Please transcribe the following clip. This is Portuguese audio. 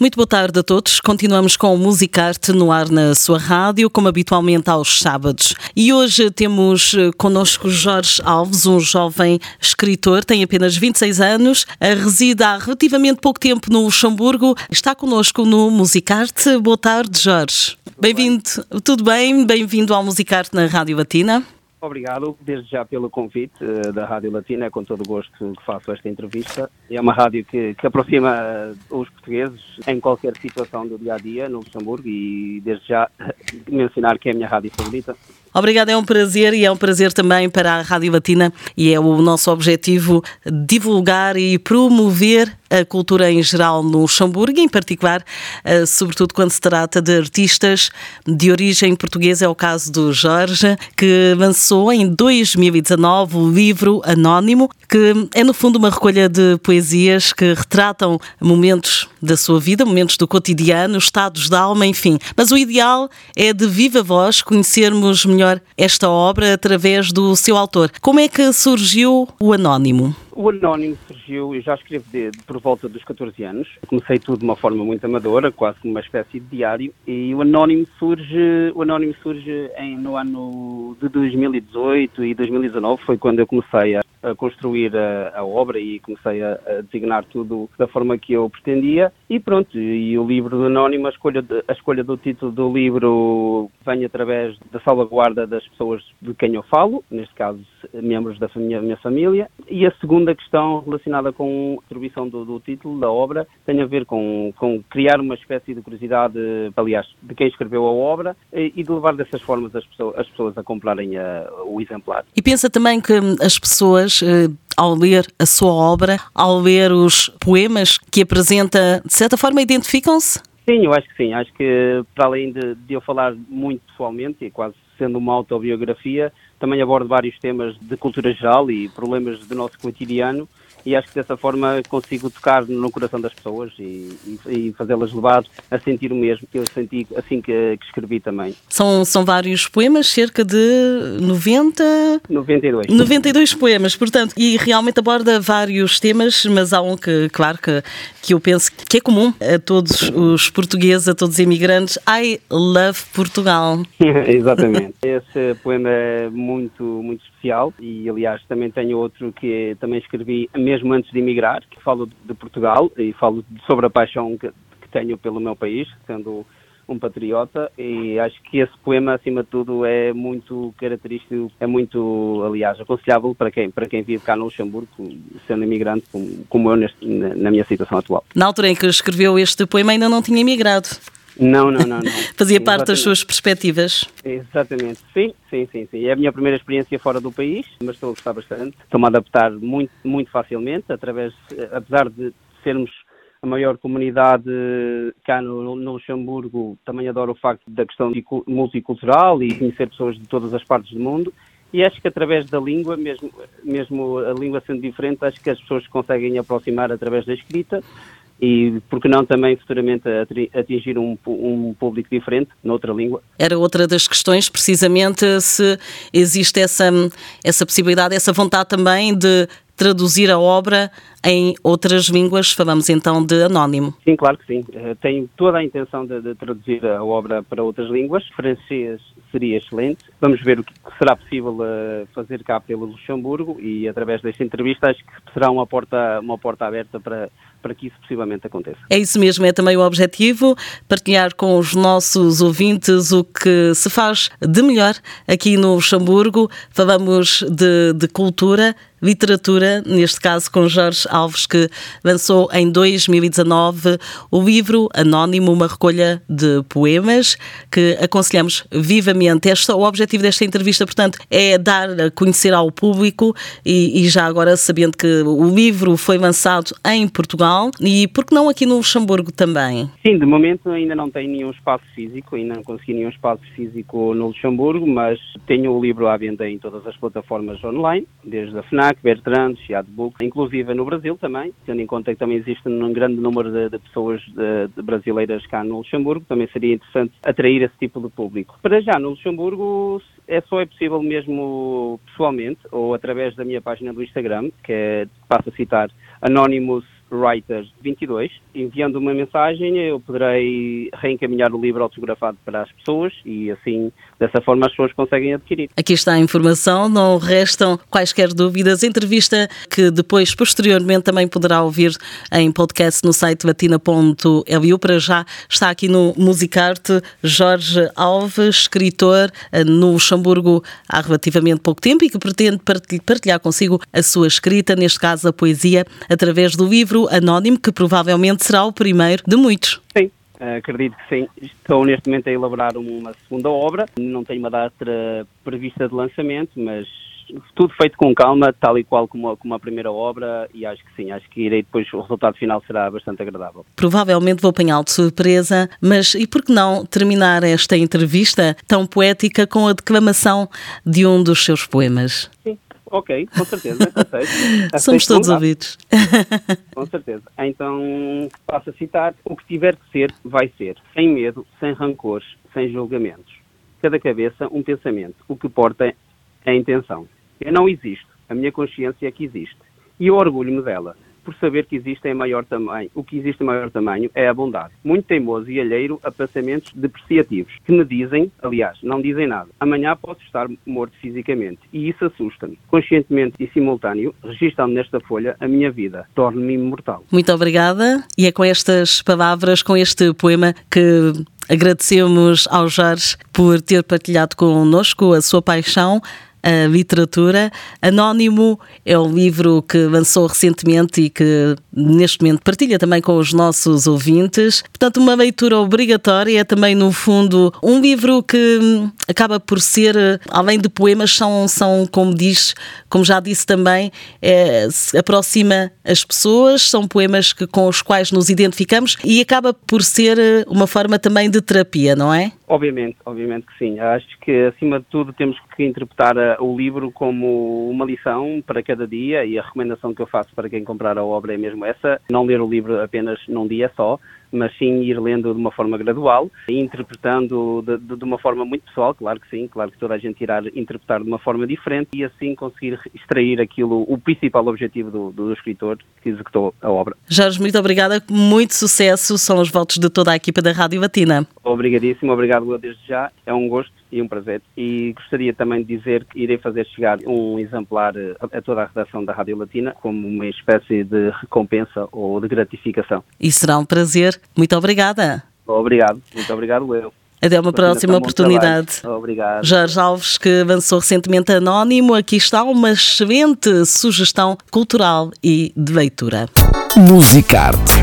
Muito boa tarde a todos. Continuamos com o Musicarte no ar na sua rádio, como habitualmente aos sábados. E hoje temos eh, connosco Jorge Alves, um jovem escritor, tem apenas 26 anos, eh, reside há relativamente pouco tempo no Luxemburgo. Está connosco no Musicarte. Boa tarde, Jorge. Bem-vindo. Tudo bem? Bem-vindo ao Musicarte na Rádio Latina. Obrigado, desde já pelo convite uh, da Rádio Latina, é com todo o gosto que faço esta entrevista. É uma rádio que, que aproxima uh, os portugueses em qualquer situação do dia a dia no Luxemburgo e desde já mencionar que é a minha rádio favorita. Obrigada, é um prazer e é um prazer também para a Rádio Latina e é o nosso objetivo divulgar e promover a cultura em geral no Luxemburgo, em particular, eh, sobretudo quando se trata de artistas de origem portuguesa, é o caso do Jorge, que lançou em 2019 o livro Anónimo, que é no fundo uma recolha de poesias que retratam momentos da sua vida, momentos do cotidiano, estados da alma, enfim. Mas o ideal é de viva voz conhecermos melhor esta obra através do seu autor. Como é que surgiu o Anónimo? O Anónimo surgiu, eu já escrevo de, por volta dos 14 anos. Comecei tudo de uma forma muito amadora, quase como uma espécie de diário. E o Anónimo surge, o Anónimo surge em, no ano de 2018 e 2019, foi quando eu comecei a, a construir a, a, obra e comecei a, a, designar tudo da forma que eu pretendia. E pronto, e o livro do Anónimo, a escolha, de, a escolha do título do livro vem através da salvaguarda das pessoas de quem eu falo, neste caso membros da minha, minha família. E a segunda questão relacionada com a atribuição do, do, título da obra tem a ver com, com criar uma espécie de curiosidade, aliás, de quem escreveu a obra e, e de levar dessas formas as pessoas, as pessoas a comprarem a, o exemplar. E pensa também que as pessoas eh, ao ler a sua obra, ao ler os poemas que apresenta, de certa forma identificam-se? Sim, eu acho que sim. Acho que para além de, de eu falar muito pessoalmente, e quase sendo uma autobiografia, também abordo vários temas de cultura geral e problemas do nosso cotidiano e acho que dessa forma consigo tocar no coração das pessoas e, e, e fazê-las levar a sentir o mesmo que eu senti assim que, que, escrevi também. São, são vários poemas, cerca de 90... 92. 92 poemas, portanto, e realmente aborda vários temas, mas há um que, claro, que, que eu penso que é comum a todos os portugueses, a todos os imigrantes, I love Portugal. Exatamente. Esse poema é muito, muito especial e, aliás, também tenho outro que também escrevi mesmo antes de emigrar, que falo de Portugal e falo sobre a paixão que, que tenho pelo meu país, sendo um patriota e acho que esse poema acima de tudo é muito característico, é muito, aliás, aconselhável para quem, para quem vive cá no Luxemburgo, sendo imigrante como, como eu neste, na minha situação atual. Na altura em que escreveu este poema ainda não tinha imigrado. Não, não, não. não. Fazia parte das suas perspectivas. Exatamente, sim, sim, sim, sim. É a minha primeira experiência fora do país, mas estou a gostar bastante. Estou-me a adaptar muito, muito facilmente, através, apesar de sermos a maior comunidade cá no, no, Luxemburgo, também adoro o facto da questão multicultural e conhecer pessoas de todas as partes do mundo. E acho que através da língua, mesmo, mesmo a língua sendo diferente, acho que as pessoas conseguem aproximar através da escrita e, por que não, também futuramente atingir um, um público diferente, noutra língua. Era outra das questões, precisamente, se existe essa, essa possibilidade, essa vontade também de traduzir a obra em outras línguas. Falamos então de anónimo. Sim, claro que sim. Eh, tenho toda a intenção de, de traduzir a obra para outras línguas. Francês seria excelente. Vamos ver o que será possível uh, fazer cá pelo Luxemburgo e através desta entrevista acho que será uma porta, uma porta aberta para, para que isso possivelmente aconteça. É isso mesmo, é também o objetivo, partilhar com os nossos ouvintes o que se faz de melhor aqui no Luxemburgo. Falamos de, de cultura, literatura, neste caso com Jorge Alves, que lançou em 2019 o livro Anónimo, uma recolha de poemas que aconselhamos vivamente. Este, o objetivo desta entrevista, portanto, é dar a conhecer ao público e, e já agora sabendo que o livro foi lançado em Portugal E por que não aqui no Luxemburgo também? Sim, de momento ainda não tenho nenhum espaço físico, ainda não consegui nenhum espaço físico no Luxemburgo, mas tenho o livro à venda em todas as plataformas online, desde a FNAC, Bertrand, Chiado Book, inclusive no Brasil também, tendo em conta que também existe um grande número de, de pessoas de, de brasileiras cá no Luxemburgo, também seria interessante atrair esse tipo de público. Para já, no Luxemburgo, é só é possível mesmo pessoalmente ou através da minha página do Instagram, que é, passo a citar, Anonymous Writers 22, enviando uma mensagem, eu poderei reencaminhar o livro autografado para as pessoas e assim, dessa forma, as pessoas conseguem adquirir. Aqui está a informação, não restam quaisquer dúvidas. Entrevista que depois, posteriormente, também poderá ouvir em podcast no site batina.lu. Para já está aqui no Musicarte Jorge Alves, escritor eh, no Luxemburgo há relativamente pouco tempo e que pretende partilhar consigo a sua escrita, neste caso a poesia, através do livro livro anónimo que provavelmente será o primeiro de muitos. Sim, acredito que sim. Estou neste momento a elaborar uma segunda obra. Não tenho uma data prevista de lançamento, mas tudo feito com calma, tal e qual como, como a primeira obra, e acho que sim, acho que irei depois, o resultado final será bastante agradável. Provavelmente vou apanhá-lo de surpresa, mas e por que não terminar esta entrevista tão poética com a declamação de um dos seus poemas? Sim. Ok, com certeza, aceito. Somos todos ouvidos. Com certeza. Então, passo a citar: o que tiver que ser, vai ser, sem medo, sem rancores, sem julgamentos. Cada cabeça, um pensamento. O que porta é a intenção. Eu não existo, a minha consciência é que existe. E eu orgulho-me dela por saber que existe em maior tamanho, o que existe em maior tamanho é a bondade. Muito teimoso e alheiro a pensamentos depreciativos, que me dizem, aliás, não dizem nada. Amanhã posso estar morto fisicamente, e isso assusta-me. Conscientemente e simultâneo, registando nesta folha a minha vida, torno-me imortal. Muito obrigada, e é com estas palavras, com este poema que agradecemos ao Jorge por ter partilhado connosco a sua paixão a literatura. Anónimo é o livro que lançou recentemente e que neste momento partilha também com os nossos ouvintes. Portanto, uma leitura obrigatória é também, no fundo, um livro que hum, acaba por ser, além de poemas, são, são como diz, como já disse também, é, aproxima as pessoas, são poemas que, com os quais nos identificamos e acaba por ser uma forma também de terapia, não é? Obviamente, obviamente que sim. Acho que, acima de tudo, temos que interpretar o livro como uma lição para cada dia e a recomendação que eu faço para quem comprar a obra é mesmo essa, não ler o livro apenas num dia só, mas sim ir lendo de uma forma gradual, interpretando de, de, uma forma muito pessoal, claro que sim, claro que toda a gente irá interpretar de uma forma diferente e assim conseguir extrair aquilo, o principal objetivo do, do escritor que executou a obra. Jorge, muito obrigada, muito sucesso, são os votos de toda a equipa da Rádio Batina. Obrigadíssimo, obrigado desde já, é um gosto e um prazer. E gostaria também de dizer que irei fazer chegar um exemplar a toda a redação da Rádio Latina como uma espécie de recompensa ou de gratificação. E será um prazer. Muito obrigada. Obrigado, muito obrigado eu. Até uma próxima oportunidade. Obrigado. Jorge Alves, que avançou recentemente anónimo, aqui está uma excelente sugestão cultural e de leitura. Musicarte